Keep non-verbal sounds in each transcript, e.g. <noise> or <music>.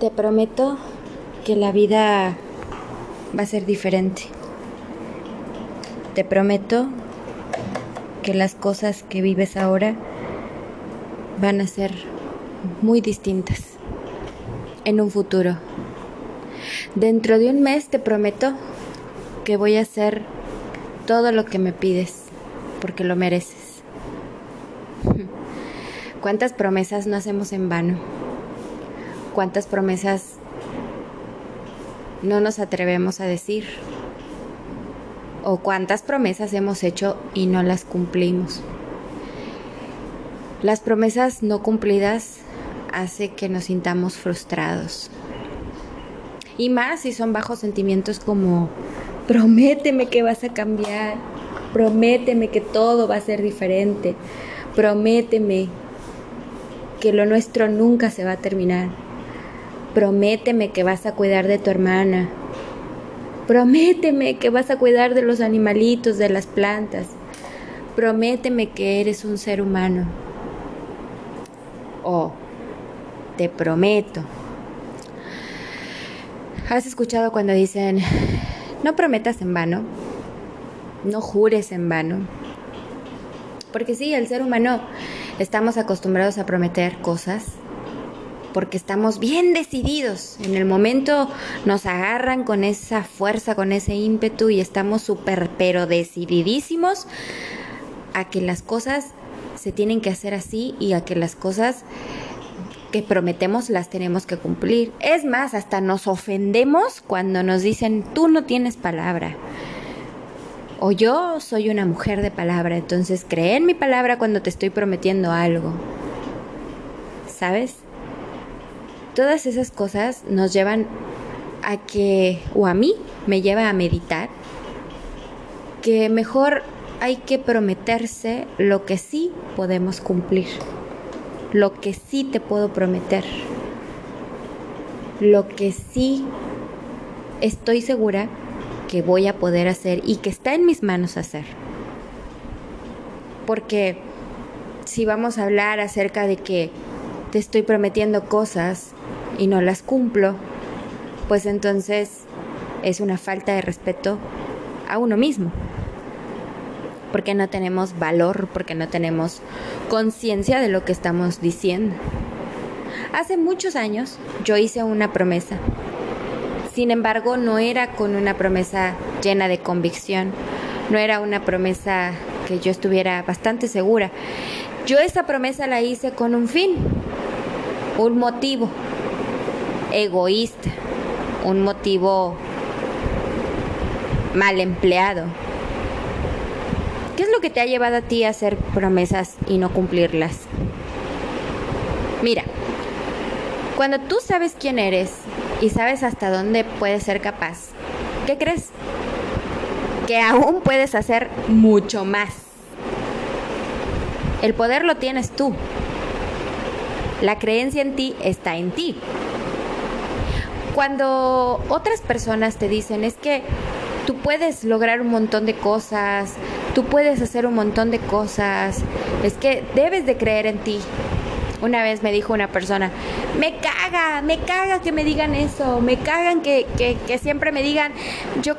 Te prometo que la vida va a ser diferente. Te prometo que las cosas que vives ahora van a ser muy distintas en un futuro. Dentro de un mes te prometo que voy a hacer todo lo que me pides, porque lo mereces. <laughs> ¿Cuántas promesas no hacemos en vano? ¿Cuántas promesas no nos atrevemos a decir? ¿O cuántas promesas hemos hecho y no las cumplimos? Las promesas no cumplidas hace que nos sintamos frustrados. Y más si son bajos sentimientos como prométeme que vas a cambiar, prométeme que todo va a ser diferente, prométeme que lo nuestro nunca se va a terminar, prométeme que vas a cuidar de tu hermana, prométeme que vas a cuidar de los animalitos, de las plantas, prométeme que eres un ser humano. Oh, te prometo. ¿Has escuchado cuando dicen, no prometas en vano, no jures en vano? Porque sí, el ser humano estamos acostumbrados a prometer cosas porque estamos bien decididos. En el momento nos agarran con esa fuerza, con ese ímpetu y estamos súper, pero decididísimos a que las cosas se tienen que hacer así y a que las cosas que prometemos las tenemos que cumplir. Es más, hasta nos ofendemos cuando nos dicen, tú no tienes palabra. O yo soy una mujer de palabra, entonces cree en mi palabra cuando te estoy prometiendo algo. ¿Sabes? Todas esas cosas nos llevan a que, o a mí me lleva a meditar, que mejor hay que prometerse lo que sí podemos cumplir, lo que sí te puedo prometer, lo que sí estoy segura que voy a poder hacer y que está en mis manos hacer. Porque si vamos a hablar acerca de que te estoy prometiendo cosas y no las cumplo, pues entonces es una falta de respeto a uno mismo porque no tenemos valor, porque no tenemos conciencia de lo que estamos diciendo. Hace muchos años yo hice una promesa. Sin embargo, no era con una promesa llena de convicción, no era una promesa que yo estuviera bastante segura. Yo esa promesa la hice con un fin, un motivo egoísta, un motivo mal empleado, ¿Qué es lo que te ha llevado a ti a hacer promesas y no cumplirlas? Mira, cuando tú sabes quién eres y sabes hasta dónde puedes ser capaz, ¿qué crees? Que aún puedes hacer mucho más. El poder lo tienes tú. La creencia en ti está en ti. Cuando otras personas te dicen es que tú puedes lograr un montón de cosas, tú puedes hacer un montón de cosas, es que debes de creer en ti. Una vez me dijo una persona, me caga, me caga que me digan eso, me cagan que, que, siempre me digan, yo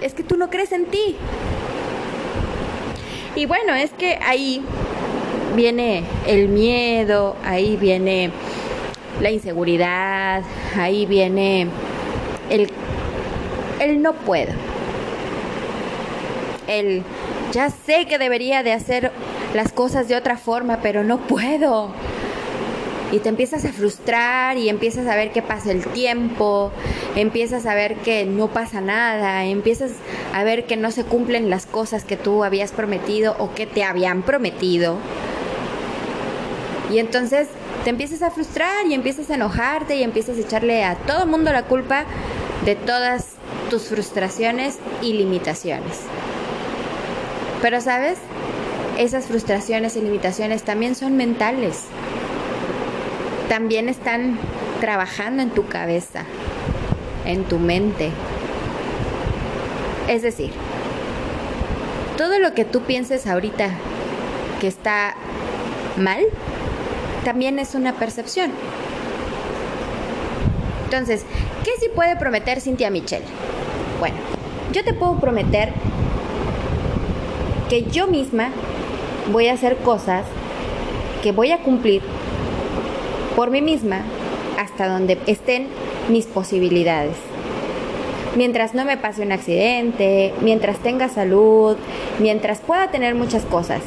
es que tú no crees en ti. Y bueno, es que ahí viene el miedo, ahí viene la inseguridad, ahí viene el, no puedo el ya sé que debería de hacer las cosas de otra forma, pero no puedo. Y te empiezas a frustrar y empiezas a ver que pasa el tiempo, empiezas a ver que no pasa nada, empiezas a ver que no se cumplen las cosas que tú habías prometido o que te habían prometido. Y entonces te empiezas a frustrar y empiezas a enojarte y empiezas a echarle a todo el mundo la culpa de todas tus frustraciones y limitaciones. Pero sabes, esas frustraciones y limitaciones también son mentales. También están trabajando en tu cabeza, en tu mente. Es decir, todo lo que tú pienses ahorita que está mal, también es una percepción. Entonces, ¿qué sí puede prometer Cintia Michelle? Bueno, yo te puedo prometer que yo misma voy a hacer cosas que voy a cumplir por mí misma hasta donde estén mis posibilidades. Mientras no me pase un accidente, mientras tenga salud, mientras pueda tener muchas cosas.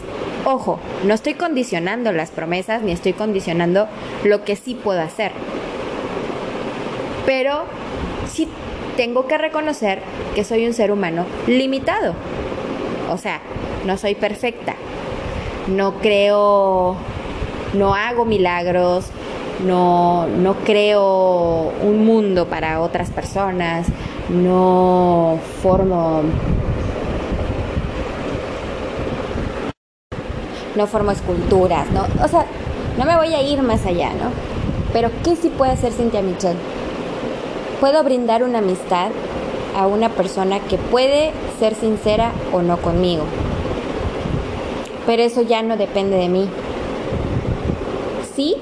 Ojo, no estoy condicionando las promesas ni estoy condicionando lo que sí puedo hacer. Pero sí tengo que reconocer que soy un ser humano limitado. O sea, no soy perfecta. No creo, no hago milagros, no, no creo un mundo para otras personas, no formo no formo esculturas, ¿no? O sea, no me voy a ir más allá, ¿no? Pero ¿qué sí puede hacer Cintia Michelle? Puedo brindar una amistad a una persona que puede ser sincera o no conmigo. Pero eso ya no depende de mí. Sí,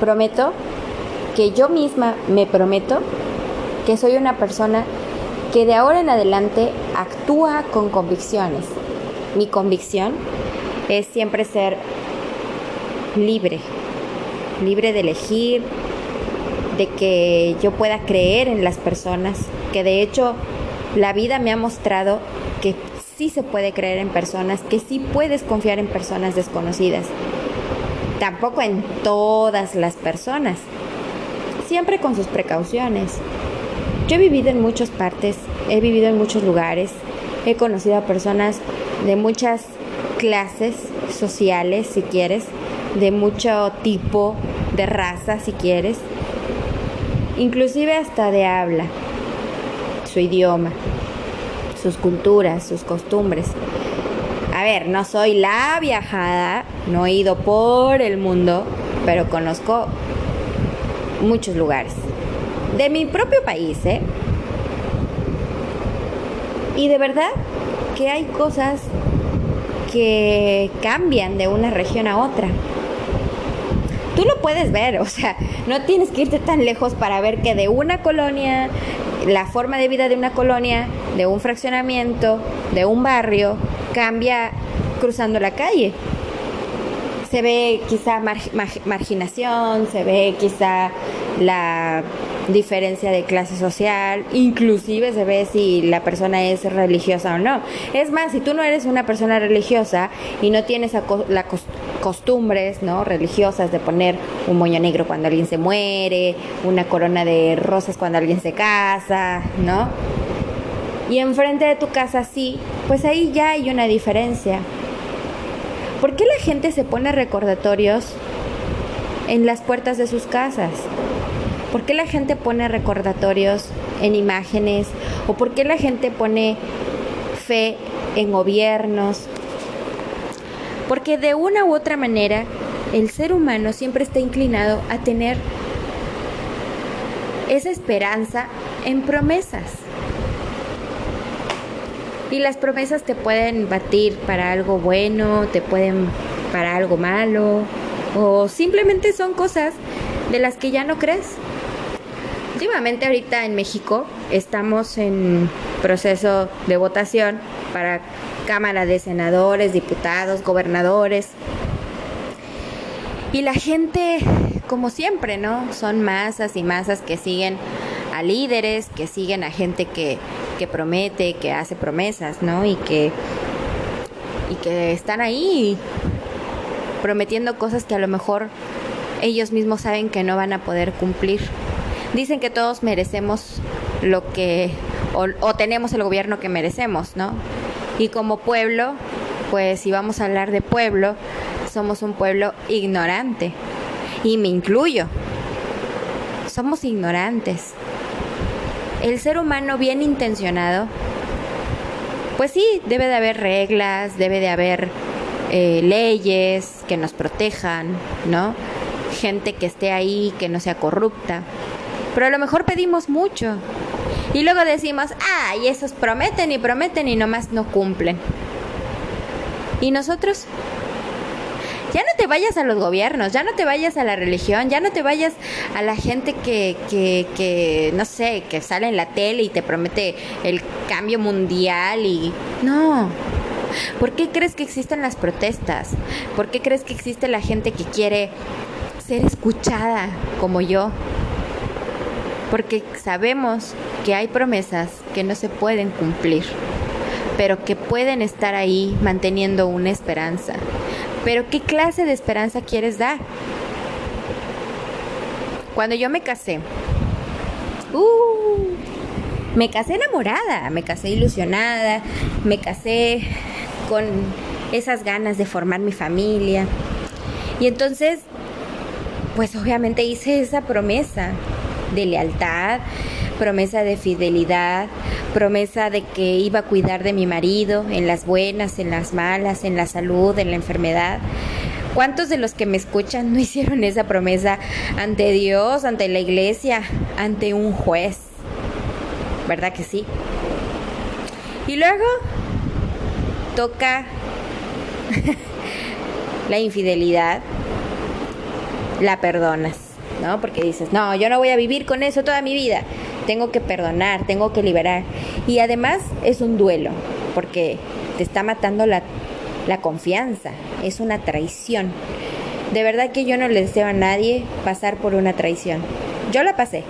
prometo que yo misma me prometo que soy una persona que de ahora en adelante actúa con convicciones. Mi convicción es siempre ser libre, libre de elegir, de que yo pueda creer en las personas, que de hecho la vida me ha mostrado que sí se puede creer en personas, que sí puedes confiar en personas desconocidas. Tampoco en todas las personas, siempre con sus precauciones. Yo he vivido en muchas partes, he vivido en muchos lugares, he conocido a personas de muchas clases sociales, si quieres, de mucho tipo de raza, si quieres, inclusive hasta de habla, su idioma, sus culturas, sus costumbres. A ver, no soy la viajada, no he ido por el mundo, pero conozco muchos lugares. De mi propio país, ¿eh? Y de verdad que hay cosas que cambian de una región a otra tú lo puedes ver, o sea, no tienes que irte tan lejos para ver que de una colonia, la forma de vida de una colonia, de un fraccionamiento, de un barrio, cambia cruzando la calle. Se ve quizá marginación, se ve quizá la diferencia de clase social, inclusive se ve si la persona es religiosa o no. Es más, si tú no eres una persona religiosa y no tienes las costumbres ¿no? religiosas de poner un moño negro cuando alguien se muere, una corona de rosas cuando alguien se casa, ¿no? Y enfrente de tu casa sí, pues ahí ya hay una diferencia. ¿Por qué la gente se pone recordatorios en las puertas de sus casas? ¿Por qué la gente pone recordatorios en imágenes? ¿O por qué la gente pone fe en gobiernos? Porque de una u otra manera el ser humano siempre está inclinado a tener esa esperanza en promesas. Y las promesas te pueden batir para algo bueno, te pueden para algo malo, o simplemente son cosas de las que ya no crees. Últimamente ahorita en México estamos en proceso de votación para Cámara de Senadores, diputados, gobernadores. Y la gente, como siempre, ¿no? Son masas y masas que siguen a líderes, que siguen a gente que, que promete, que hace promesas, ¿no? Y que, y que están ahí prometiendo cosas que a lo mejor ellos mismos saben que no van a poder cumplir. Dicen que todos merecemos lo que, o, tenemos el gobierno que merecemos, ¿no? Y como pueblo, pues si vamos a hablar de pueblo, somos un pueblo ignorante. Y me incluyo. Somos ignorantes. El ser humano bien intencionado, pues sí, debe de haber reglas, debe de haber eh, leyes que nos protejan, ¿no? Gente que esté ahí, que no sea corrupta pero a lo mejor pedimos mucho. Y luego decimos, ay, esos prometen y prometen y nomás no cumplen. ¿Y nosotros? Ya no te vayas a los gobiernos, ya no te vayas a la religión, ya no te vayas a la gente que, que, que no sé, que sale en la tele y te promete el cambio mundial y... No, ¿Por qué crees que existen las protestas? ¿Por qué crees que existe la gente que quiere ser escuchada como yo? Porque sabemos que hay promesas que no se pueden cumplir, pero que pueden estar ahí manteniendo una esperanza. Pero ¿qué clase de esperanza quieres dar? Cuando yo me casé, uh, me casé enamorada, me casé ilusionada, me casé con esas ganas de formar mi familia. Y entonces, pues obviamente hice esa promesa de lealtad, promesa de fidelidad, promesa de que iba a cuidar de mi marido en las buenas, en las malas, en la salud, en la enfermedad. ¿Cuántos de los que me escuchan no <laughs> hicieron esa promesa ante Dios, ante la iglesia, ante un juez? ¿Verdad que sí? Y luego toca <laughs> la infidelidad, la perdonas, ¿no? Porque dices, no, yo no voy a vivir con eso toda mi vida. Tengo que perdonar, tengo que liberar. Y además es un duelo, porque te está matando la, la confianza, es una traición. De verdad que yo no le deseo a nadie pasar por una traición. Yo la pasé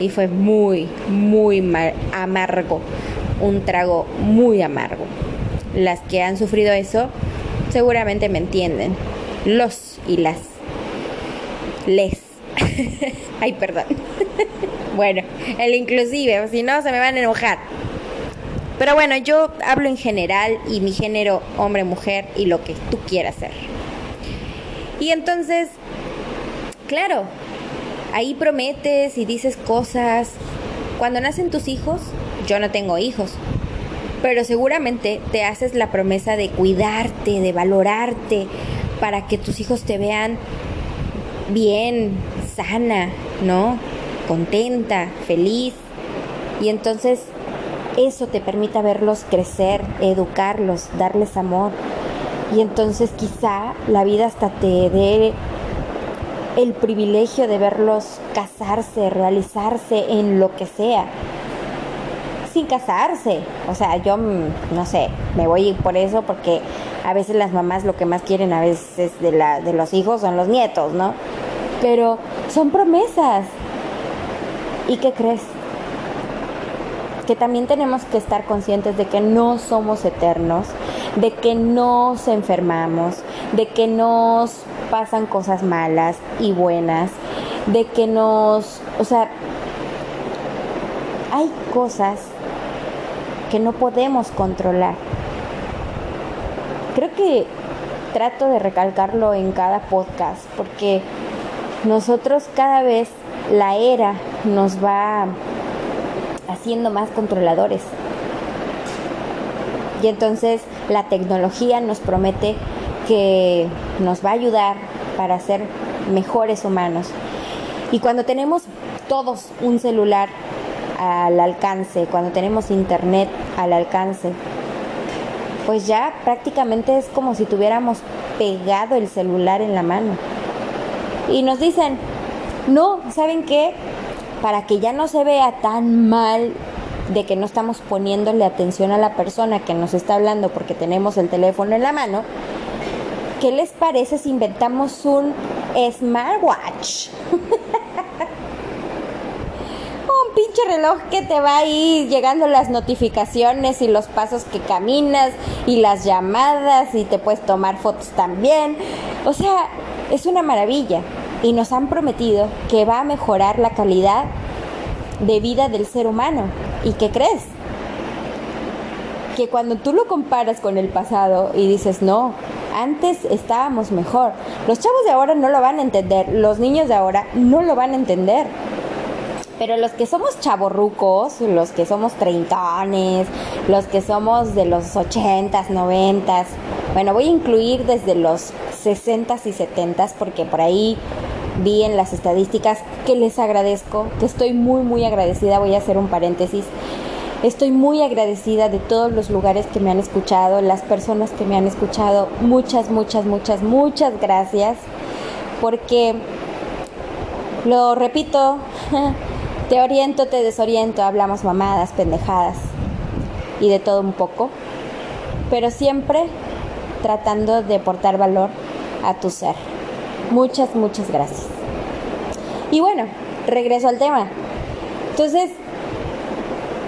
y fue muy, muy amargo, un trago muy amargo las que han sufrido eso seguramente me entienden. Los y las. Les. <laughs> Ay, perdón. <laughs> bueno, el inclusive, si no se me van a enojar. Pero bueno, yo hablo en general y mi género hombre, mujer y lo que tú quieras ser. Y entonces, claro, ahí prometes y dices cosas. Cuando nacen tus hijos, yo no tengo hijos, pero seguramente te haces la promesa de cuidarte, de valorarte, para que tus hijos te vean bien, sana, ¿no? Contenta, feliz. Y entonces eso te permite verlos crecer, educarlos, darles amor. Y entonces quizá la vida hasta te dé el privilegio de verlos casarse, realizarse en lo que sea sin casarse. O sea, yo mm, no sé, me voy por eso porque a veces las mamás lo que más quieren a veces de, la, de los hijos son los nietos, ¿no? Pero son promesas. ¿Y qué crees? Que también tenemos que estar conscientes de que no somos eternos, de que nos enfermamos, de que nos pasan cosas malas y buenas, de que nos, o sea, hay cosas que no podemos controlar. Creo que trato de recalcarlo en cada podcast porque nosotros cada vez la era nos va haciendo más controladores. Y entonces la tecnología nos promete que nos va a ayudar para ser mejores humanos. Y cuando tenemos todos un celular al alcance, cuando tenemos internet al alcance, pues ya prácticamente es como si tuviéramos pegado el celular en la mano. Y nos dicen, no, ¿saben qué? Para que ya no se vea tan mal de que no estamos poniéndole atención a la persona que nos está hablando porque tenemos el teléfono en la mano, ¿qué les parece si inventamos un smartwatch? <laughs> pinche reloj que te va a ir llegando las notificaciones y los pasos que caminas y las llamadas y te puedes tomar fotos también. O sea, es una maravilla y nos han prometido que va a mejorar la calidad de vida del ser humano. ¿Y qué crees? Que cuando tú lo comparas con el pasado y dices, no, antes estábamos mejor, los chavos de ahora no lo van a entender, los niños de ahora no lo van a entender pero los que somos chavorrucos, los que somos treintones, los que somos de los ochentas, noventas, bueno, voy a incluir desde los sesentas y setentas porque por ahí vi en las estadísticas que les agradezco, que estoy muy muy agradecida, voy a hacer un paréntesis, Estoy muy agradecida de todos los lugares que me han escuchado, las personas que me han escuchado. Muchas, muchas, muchas, muchas gracias. Porque, lo repito, <laughs> te oriento, te desoriento, hablamos mamadas, pendejadas y de todo un poco. Pero siempre tratando de aportar valor a tu ser. Muchas, muchas gracias. Y bueno, regreso al tema. Entonces,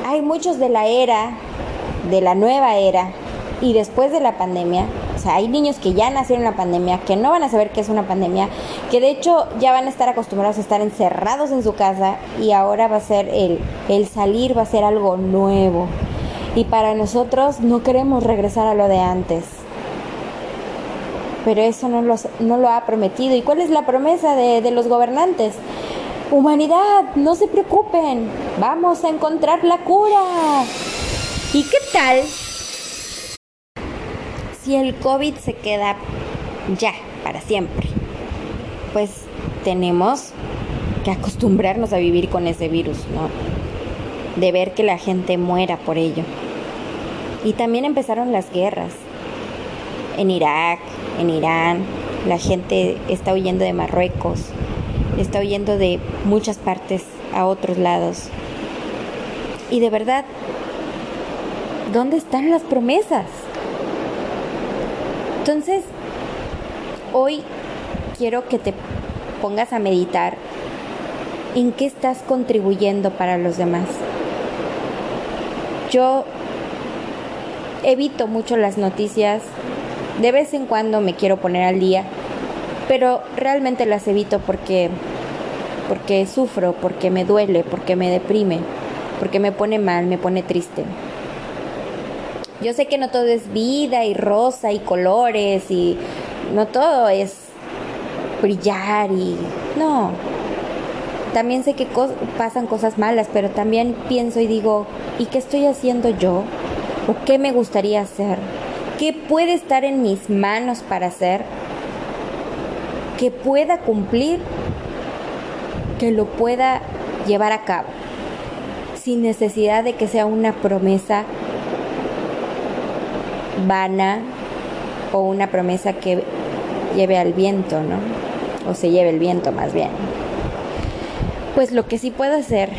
hay muchos de la era, de la nueva era y después de la pandemia. Sea, hay niños que ya nacieron en la pandemia, que no van a saber qué es una pandemia, que de hecho ya van a estar acostumbrados a estar encerrados en su casa y ahora va a ser el, el salir, va a ser algo nuevo. Y para nosotros no queremos regresar a lo de antes pero eso no, no lo ha prometido. ¿Y cuál es la promesa de, de los gobernantes? Humanidad, no se preocupen, vamos a encontrar la cura. ¿Y qué tal si el COVID se queda ya, para siempre? Pues tenemos que acostumbrarnos a vivir con ese virus, ¿no? De ver que la gente muera por ello. Y también empezaron las guerras en Irak, en Irán, la gente está huyendo de Marruecos, está huyendo de muchas partes a otros lados. Y de verdad, ¿dónde están las promesas? Entonces, hoy quiero que te pongas a meditar en qué estás contribuyendo para los demás. Yo evito mucho las noticias de vez en cuando me quiero poner al día, pero realmente las evito porque porque sufro, porque me duele, porque me deprime, porque me pone mal, me pone triste. Yo sé que no todo es vida y rosa y colores y no todo es brillar y no. También sé que pasan cosas malas, pero también pienso y digo, ¿y qué estoy haciendo yo? ¿O qué me gustaría hacer? ¿Qué puede estar en mis manos para hacer? Que pueda cumplir, que lo pueda llevar a cabo, sin necesidad de que sea una promesa vana o una promesa que lleve al viento, ¿no? O se lleve el viento más bien. Pues lo que sí puedo hacer,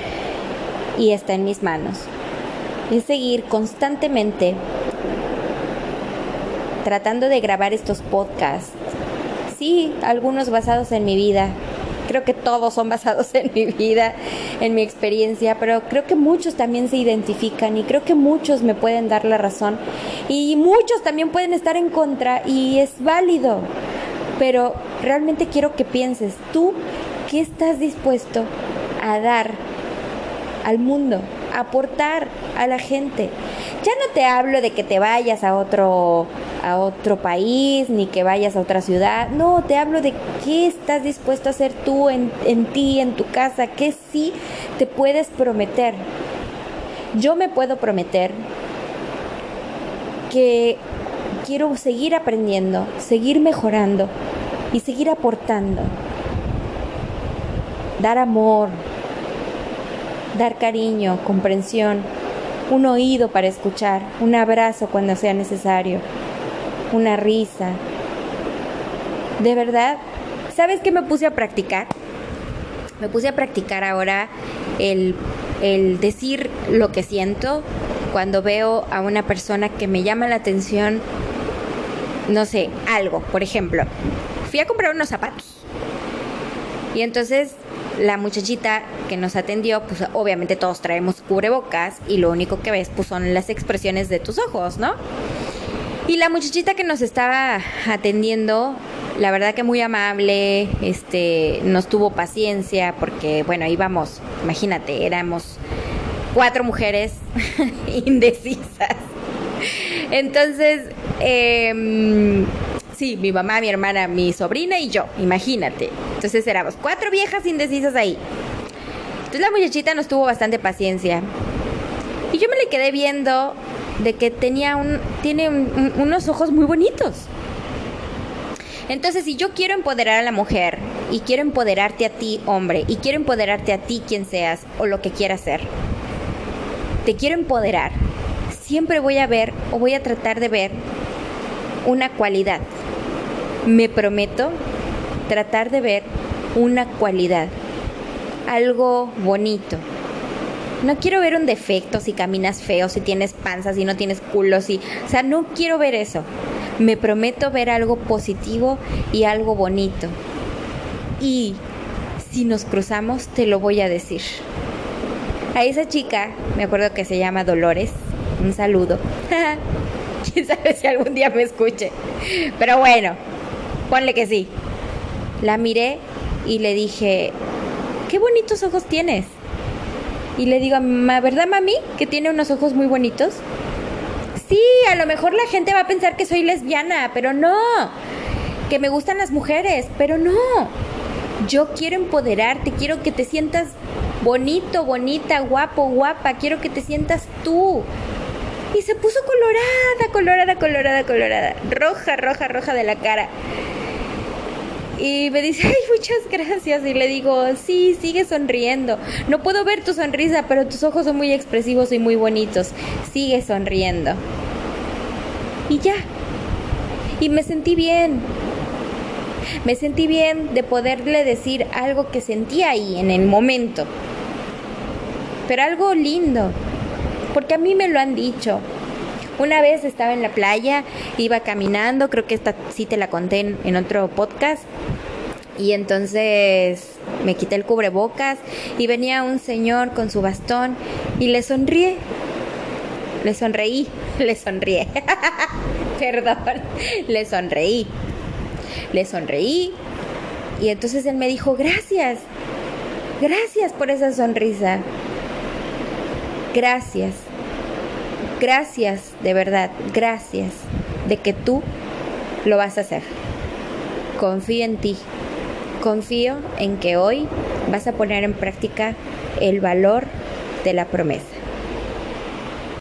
y está en mis manos, es seguir constantemente tratando de grabar estos podcasts. Sí, algunos basados en mi vida. Creo que todos son basados en mi vida, en mi experiencia, pero creo que muchos también se identifican y creo que muchos me pueden dar la razón y muchos también pueden estar en contra y es válido. Pero realmente quiero que pienses, tú, ¿qué estás dispuesto a dar al mundo, aportar a la gente? Ya no te hablo de que te vayas a otro a otro país, ni que vayas a otra ciudad. No, te hablo de qué estás dispuesto a hacer tú en, en ti, en tu casa, qué sí te puedes prometer. Yo me puedo prometer que quiero seguir aprendiendo, seguir mejorando y seguir aportando. Dar amor, dar cariño, comprensión, un oído para escuchar, un abrazo cuando sea necesario una risa. De verdad, ¿sabes qué me puse a practicar? Me puse a practicar ahora el, el decir lo que siento cuando veo a una persona que me llama la atención, no sé, algo. Por ejemplo, fui a comprar unos zapatos. Y entonces la muchachita que nos atendió, pues obviamente todos traemos cubrebocas y lo único que ves pues son las expresiones de tus ojos, ¿no? Y la muchachita que nos estaba atendiendo, la verdad que muy amable, este, nos tuvo paciencia porque, bueno, íbamos, imagínate, éramos cuatro mujeres <laughs> indecisas. Entonces, eh, sí, mi mamá, mi hermana, mi sobrina y yo, imagínate. Entonces éramos cuatro viejas indecisas ahí. Entonces la muchachita nos tuvo bastante paciencia. Y yo me le quedé viendo de que tenía un, tiene unos ojos muy bonitos. Entonces, si yo quiero empoderar a la mujer y quiero empoderarte a ti, hombre, y quiero empoderarte a ti, quien seas, o lo que quieras ser, te quiero empoderar, siempre voy a ver o voy a tratar de ver una cualidad. Me prometo tratar de ver una cualidad, algo bonito. No quiero ver un defecto si caminas feo, si tienes panza, si no tienes culo, si, o sea, no quiero ver eso. Me prometo ver algo positivo y algo bonito. Y si nos cruzamos, te lo voy a decir. A esa chica, me acuerdo que se llama Dolores, un saludo. <laughs> Quién sabe si algún día me escuche. Pero bueno, ponle que sí. La miré y le dije, qué bonitos ojos tienes. Y le digo, ¿verdad mami? Que tiene unos ojos muy bonitos. Sí, a lo mejor la gente va a pensar que soy lesbiana, pero no. Que me gustan las mujeres, pero no. Yo quiero empoderarte, quiero que te sientas bonito, bonita, guapo, guapa, quiero que te sientas tú. Y se puso colorada, colorada, colorada, colorada, roja, roja, roja de la cara. Y me dice, <laughs> ay, muchas gracias. Y le digo, sí, sigue sonriendo. No puedo ver tu sonrisa, pero tus ojos son muy expresivos y muy bonitos. Sigue sonriendo. Y ya. Y me sentí bien. Me sentí bien de poderle decir algo que sentía ahí en el momento. Pero algo lindo. Porque a mí me lo han dicho. Una vez estaba en la playa, iba caminando, creo que esta sí te la conté en, otro podcast. Y entonces me quité el cubrebocas y venía un señor con su bastón y le sonríe. Le sonreí, <laughs> le sonríe. <laughs> Perdón, le sonreí le sonreí y entonces él me dijo, gracias, gracias por esa sonrisa. Gracias, gracias, de verdad, gracias de que tú lo vas a hacer. Confío en ti, confío en que hoy vas a poner en práctica el valor de la promesa.